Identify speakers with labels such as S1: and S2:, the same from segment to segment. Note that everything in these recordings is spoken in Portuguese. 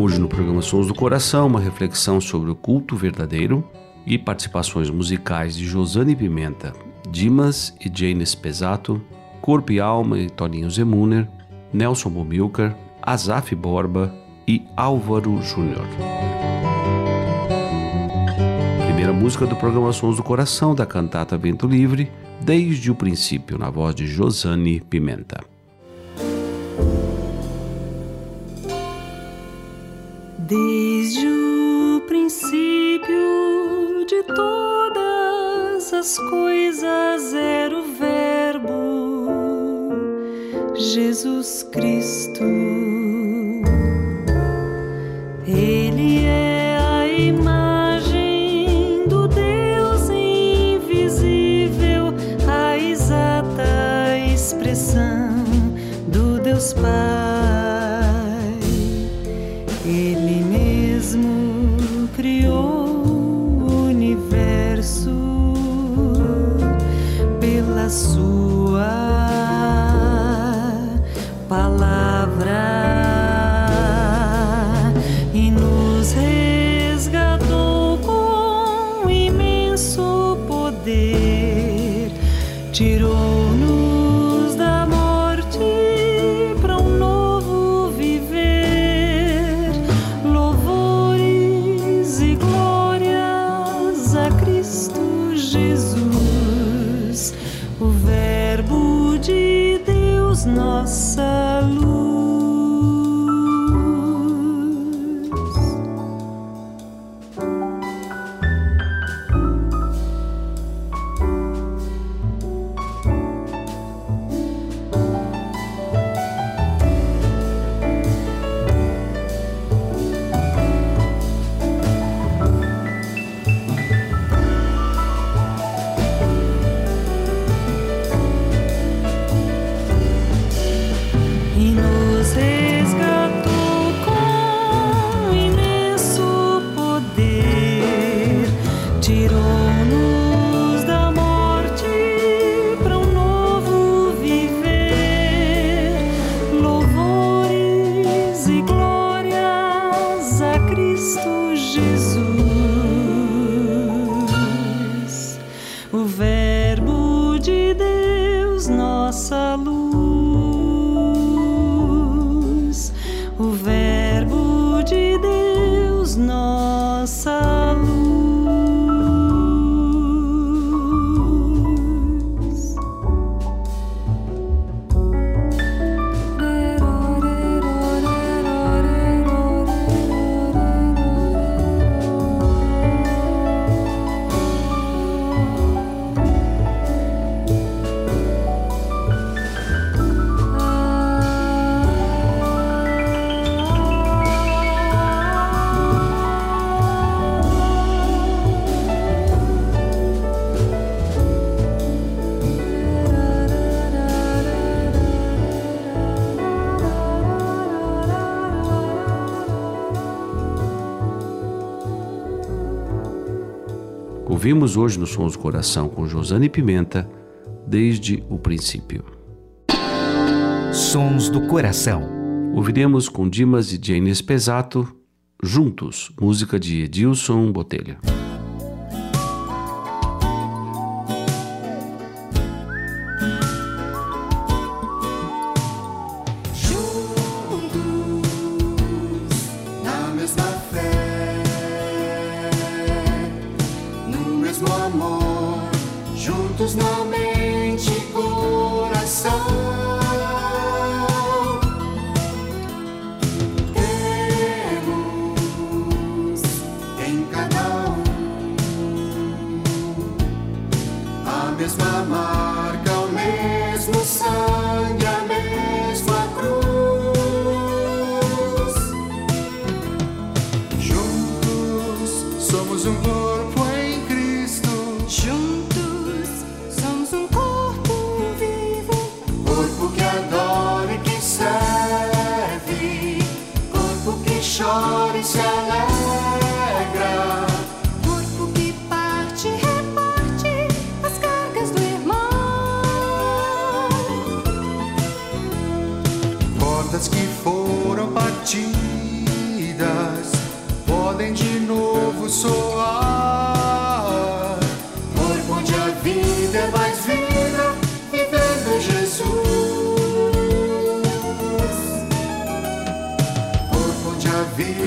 S1: Hoje no programa Sons do Coração, uma reflexão sobre o culto verdadeiro e participações musicais de Josane Pimenta, Dimas e Jane Pesato, Corpo e Alma e Toninho Zemuner, Nelson Bomilcar, Azaf Borba e Álvaro Júnior. Primeira música do programa Sons do Coração da cantata Vento Livre, desde o princípio, na voz de Josane Pimenta.
S2: Desde o princípio de todas as coisas era o Verbo, Jesus Cristo. Ele é criou o universo pela sua O Verbo de Deus, nossa
S3: Ouvimos hoje no Sons do Coração com Josane Pimenta, desde o princípio.
S4: Sons do Coração.
S3: Ouviremos com Dimas e Jane Espesato, Juntos, música de Edilson Botelho.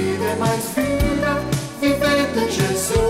S3: vida é mais vida vivendo de Jesus.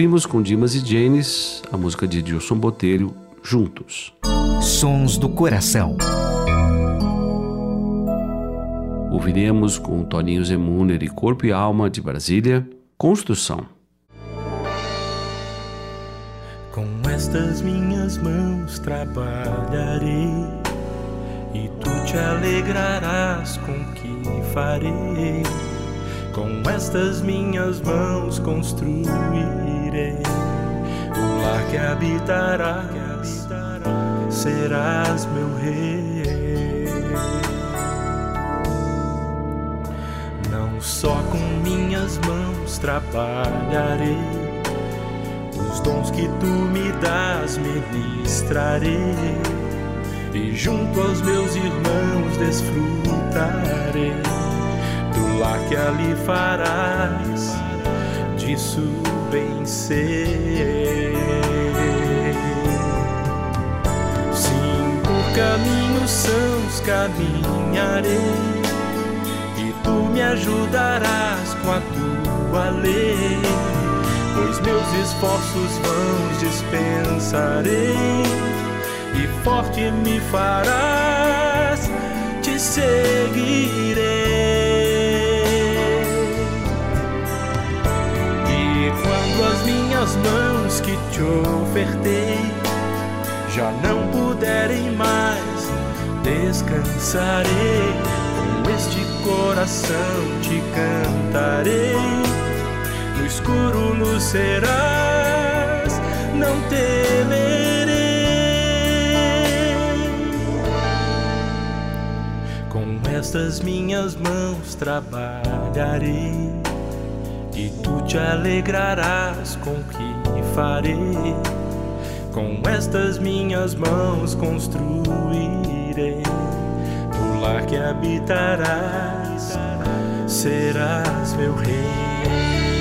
S3: Ouvimos com Dimas e Janes a música de Dilson Botelho, Juntos.
S4: Sons do Coração.
S3: Ouviremos com Toninho Zemuner e Corpo e Alma de Brasília, Construção.
S5: Com estas minhas mãos trabalharei e tu te alegrarás com o que farei. Com estas minhas mãos construir o lar que habitarás, serás meu rei. Não só com minhas mãos trabalharei, os dons que tu me dás ministrarei, e junto aos meus irmãos desfrutarei do lar que ali farás disso bem sei. Por caminhos sãos caminharei e tu me ajudarás com a tua lei. Pois meus esforços vãos dispensarei e forte me farás, te seguirei. As mãos que te ofertei já não puderem mais, descansarei com este coração te cantarei. No escuro luz serás, não temerei. Com estas minhas mãos trabalharei e tu te alegrarás com o que farei. Com estas minhas mãos construirei o lar que habitarás, serás meu rei.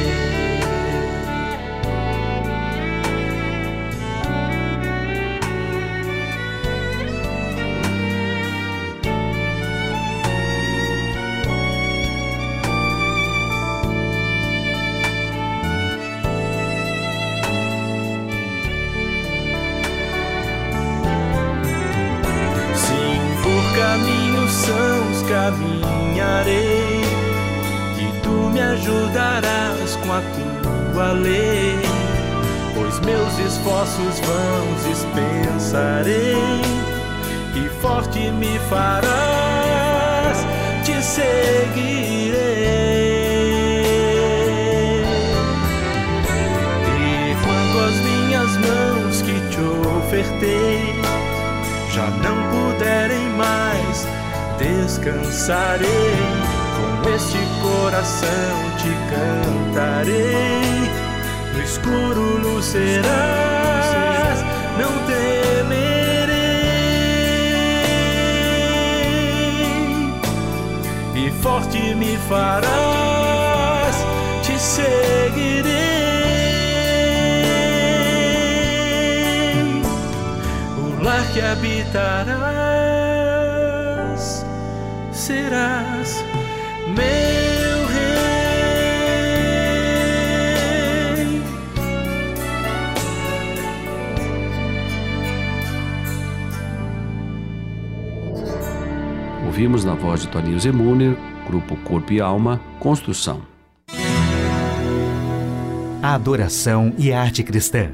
S5: Caminharei e tu me ajudarás com a tua lei. Pois meus esforços vãos dispensarei e forte me farás, te seguirei. E quando as minhas mãos que te ofertei já não puderem mais descansarei, com este coração te cantarei. No escuro luz serás, não temerei. E forte me farás, te seguirei. O lar que habitarás serás meu rei.
S1: Ouvimos na voz de Toninho Zemuner, grupo Corpo e Alma, Construção.
S4: A adoração e a arte cristã.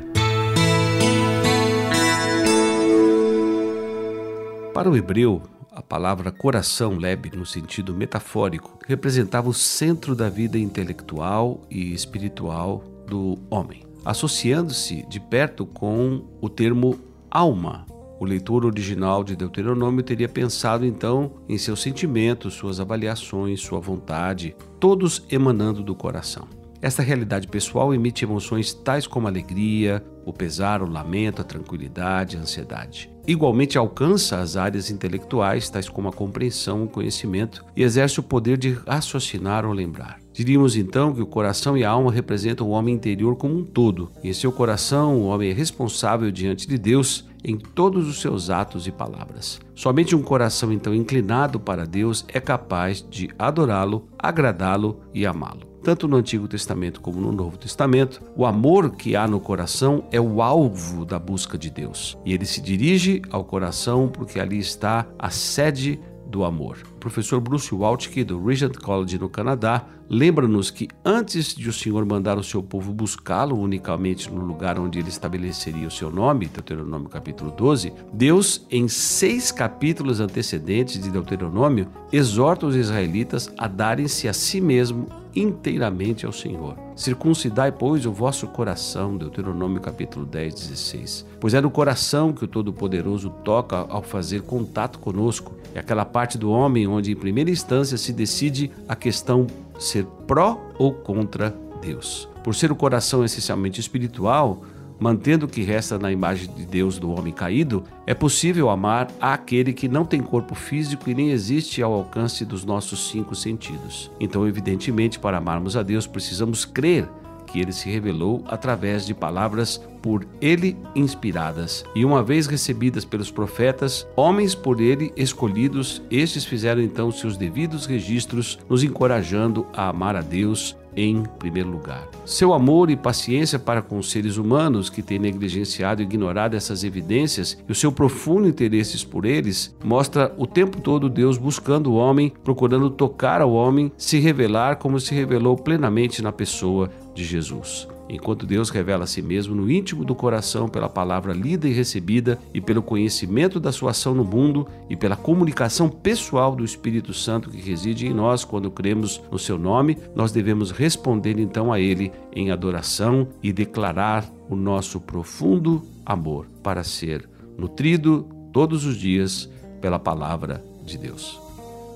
S1: Para o hebreu, a palavra coração, leb, no sentido metafórico, representava o centro da vida intelectual e espiritual do homem, associando-se de perto com o termo alma. O leitor original de Deuteronômio teria pensado então em seus sentimentos, suas avaliações, sua vontade, todos emanando do coração. Esta realidade pessoal emite emoções tais como alegria, o pesar, o lamento, a tranquilidade, a ansiedade. Igualmente alcança as áreas intelectuais, tais como a compreensão, o conhecimento, e exerce o poder de raciocinar ou lembrar. Diríamos então que o coração e a alma representam o homem interior como um todo, em seu coração o homem é responsável diante de Deus em todos os seus atos e palavras. Somente um coração então inclinado para Deus é capaz de adorá-lo, agradá-lo e amá-lo tanto no Antigo Testamento como no Novo Testamento, o amor que há no coração é o alvo da busca de Deus. E ele se dirige ao coração porque ali está a sede do amor. O professor Bruce Waltke, do Regent College no Canadá, lembra-nos que antes de o Senhor mandar o seu povo buscá-lo unicamente no lugar onde ele estabeleceria o seu nome, Deuteronômio capítulo 12, Deus, em seis capítulos antecedentes de Deuteronômio, exorta os israelitas a darem-se a si mesmo inteiramente ao Senhor. Circuncidai, pois, o vosso coração, Deuteronômio capítulo 10, 16. Pois é no coração que o Todo-Poderoso toca ao fazer contato conosco. É aquela parte do homem onde, em primeira instância, se decide a questão ser pró ou contra Deus. Por ser o coração essencialmente espiritual, mantendo o que resta na imagem de Deus do homem caído, é possível amar aquele que não tem corpo físico e nem existe ao alcance dos nossos cinco sentidos. Então, evidentemente, para amarmos a Deus, precisamos crer que ele se revelou através de palavras por ele inspiradas, e uma vez recebidas pelos profetas, homens por ele escolhidos, estes fizeram então seus devidos registros, nos encorajando a amar a Deus em primeiro lugar. Seu amor e paciência para com os seres humanos que têm negligenciado e ignorado essas evidências e o seu profundo interesse por eles mostra o tempo todo Deus buscando o homem, procurando tocar ao homem, se revelar como se revelou plenamente na pessoa de Jesus. Enquanto Deus revela a si mesmo no íntimo do coração pela palavra lida e recebida e pelo conhecimento da sua ação no mundo e pela comunicação pessoal do Espírito Santo que reside em nós quando cremos no seu nome, nós devemos responder então a ele em adoração e declarar o nosso profundo amor para ser nutrido todos os dias pela palavra de Deus.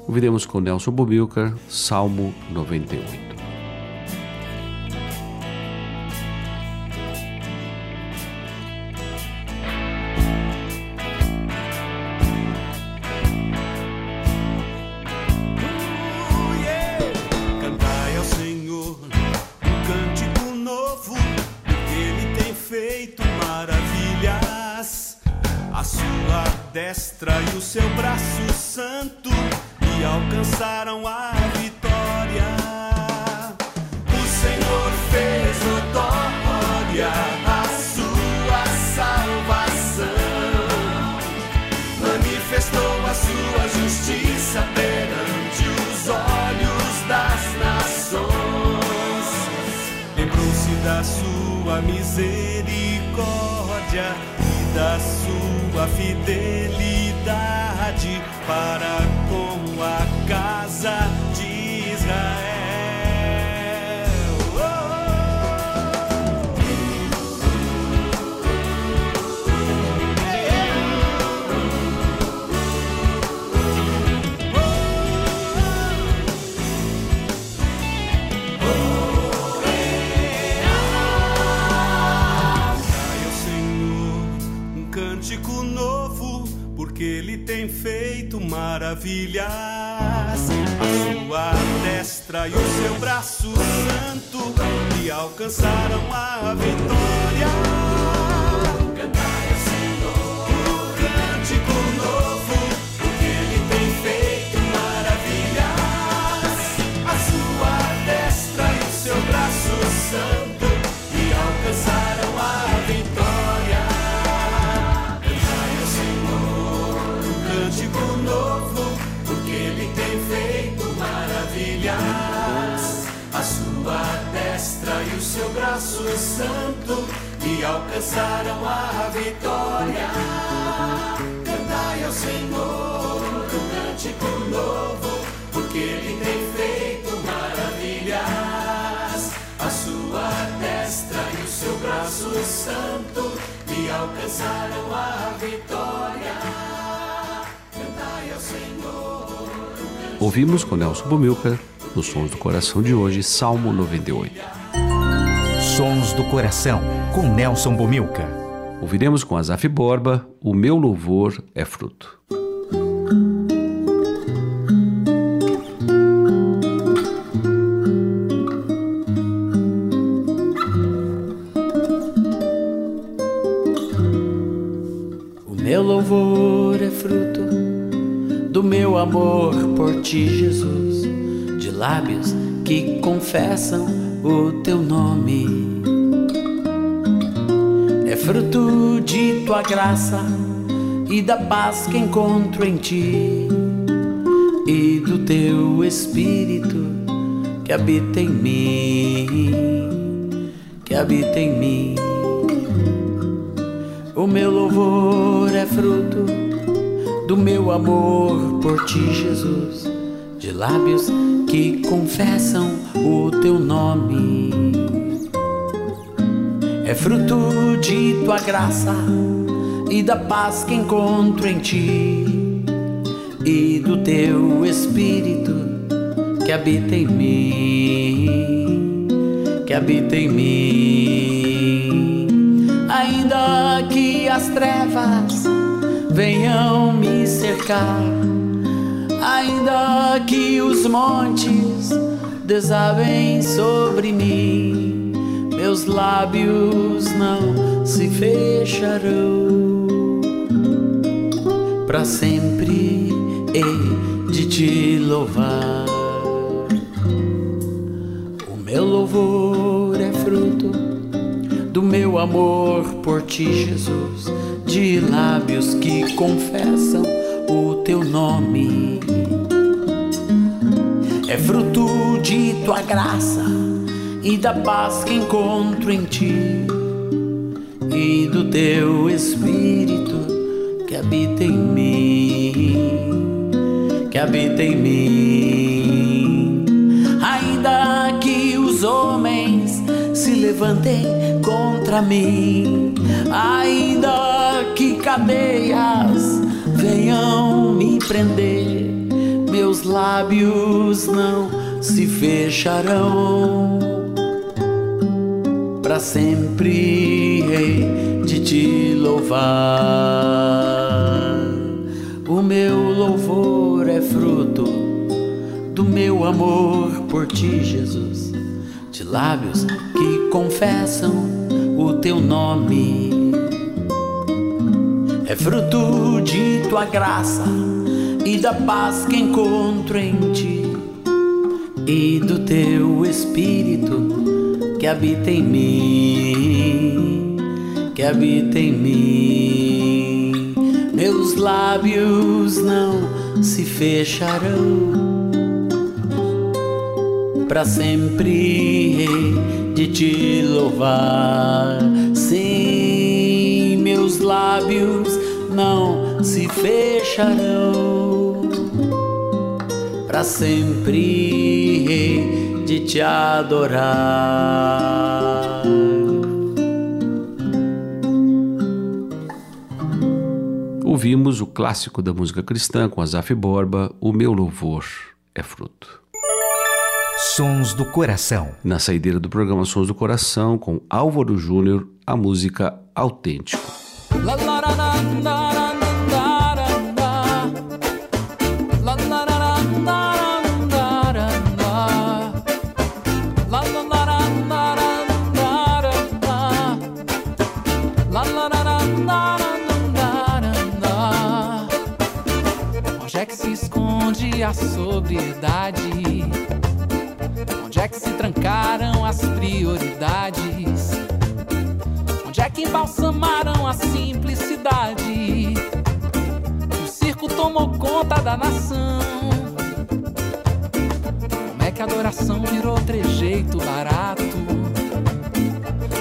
S1: Ouviremos com Nelson Bumilcar, Salmo 98.
S6: Sua misericórdia e da sua fidelidade para com a casa de Israel. Porque ele tem feito maravilhas. A sua destra e o seu braço santo lhe alcançaram a vitória.
S1: Ouvimos com Nelson Bumilcar, nos Sons do Coração de hoje, Salmo 98.
S4: Sons do Coração, com Nelson Bomilca.
S1: Ouviremos com Azaf Borba, O Meu Louvor é Fruto.
S7: Amor por ti, Jesus, de lábios que confessam o teu nome. É fruto de tua graça e da paz que encontro em ti e do teu espírito que habita em mim, que habita em mim. O meu louvor é fruto do meu amor por ti, Jesus, de lábios que confessam o teu nome. É fruto de tua graça e da paz que encontro em ti e do teu espírito que habita em mim, que habita em mim. Ainda que as trevas venham me cercar, ainda que os montes desabem sobre mim, meus lábios não se fecharão. Para sempre hei de te louvar. O meu louvor é fruto do meu amor por ti, Jesus, de lábios que confessam o teu nome. É fruto de tua graça e da paz que encontro em ti e do teu espírito que habita em mim, que habita em mim. Ainda que os homens se levantem contra mim, ainda cadeias venham me prender, meus lábios não se fecharão para sempre hei de te louvar. O meu louvor é fruto do meu amor por ti, Jesus, de lábios que confessam o teu nome. É fruto de tua graça e da paz que encontro em ti e do teu espírito que habita em mim, que habita em mim. Meus lábios não se fecharão. Para sempre de te louvar. Lábios não se fecharão. Para sempre de te adorar.
S1: Ouvimos o clássico da música cristã com Azaf Borba, O Meu Louvor é Fruto.
S4: Sons do Coração.
S1: Na saideira do programa Sons do Coração, com Álvaro Júnior, a música Autêntico. La, la, la,
S2: a sobriedade? Onde é que se trancaram as prioridades? É que embalsamaram a simplicidade? O circo tomou conta da nação. Como é que a adoração virou trejeito barato?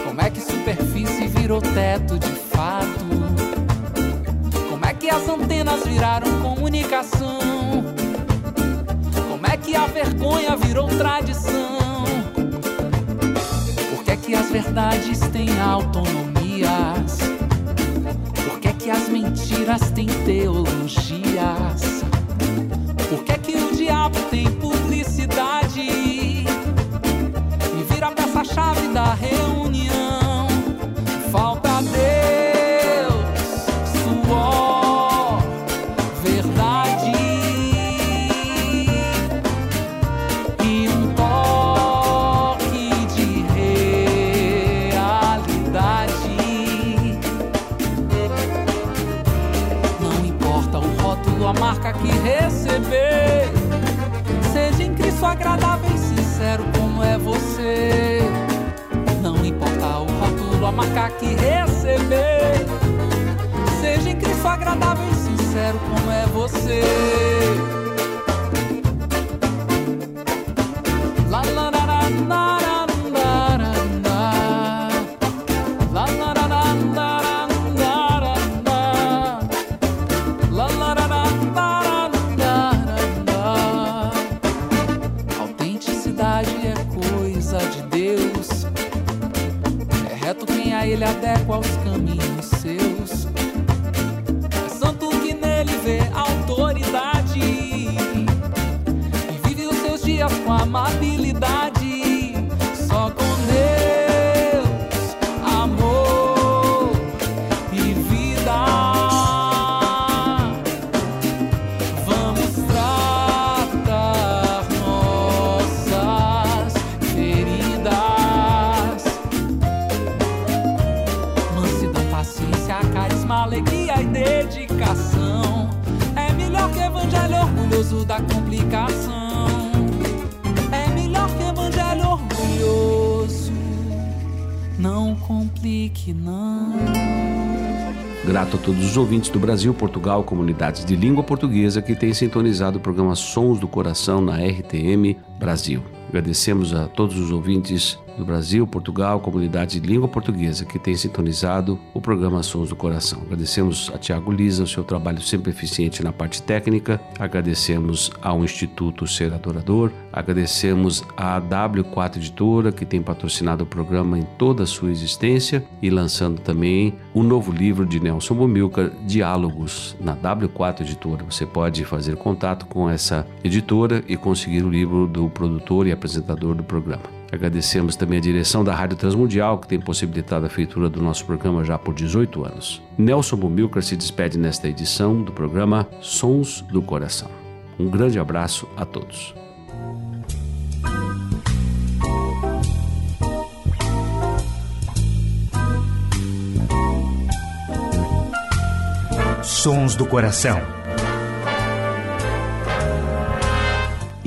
S2: Como é que superfície virou teto de fato? Como é que as antenas viraram comunicação? que a vergonha virou tradição? Por que é as verdades têm Por que é que as mentiras têm teologias? Por que é que o diabo tem você. Como é você.
S1: Grato a todos os ouvintes do Brasil, Portugal, comunidades de língua portuguesa que têm sintonizado o programa Sons do Coração na RTM Brasil. Agradecemos a todos os ouvintes do Brasil, Portugal, comunidade de língua portuguesa que tem sintonizado o programa Sons do Coração. Agradecemos a Tiago Lisa, o seu trabalho sempre eficiente na parte técnica. Agradecemos ao Instituto Ser Adorador. Agradecemos à W4 Editora que tem patrocinado o programa em toda a sua existência e lançando também o novo livro de Nelson Bomilcar, Diálogos, na W4 Editora. Você pode fazer contato com essa editora e conseguir o livro do produtor e apresentador do programa. Agradecemos também a direção da Rádio Transmundial, que tem possibilitado a feitura do nosso programa já por 18 anos. Nelson Bumilcar se despede nesta edição do programa Sons do Coração. Um grande abraço a todos.
S4: Sons do Coração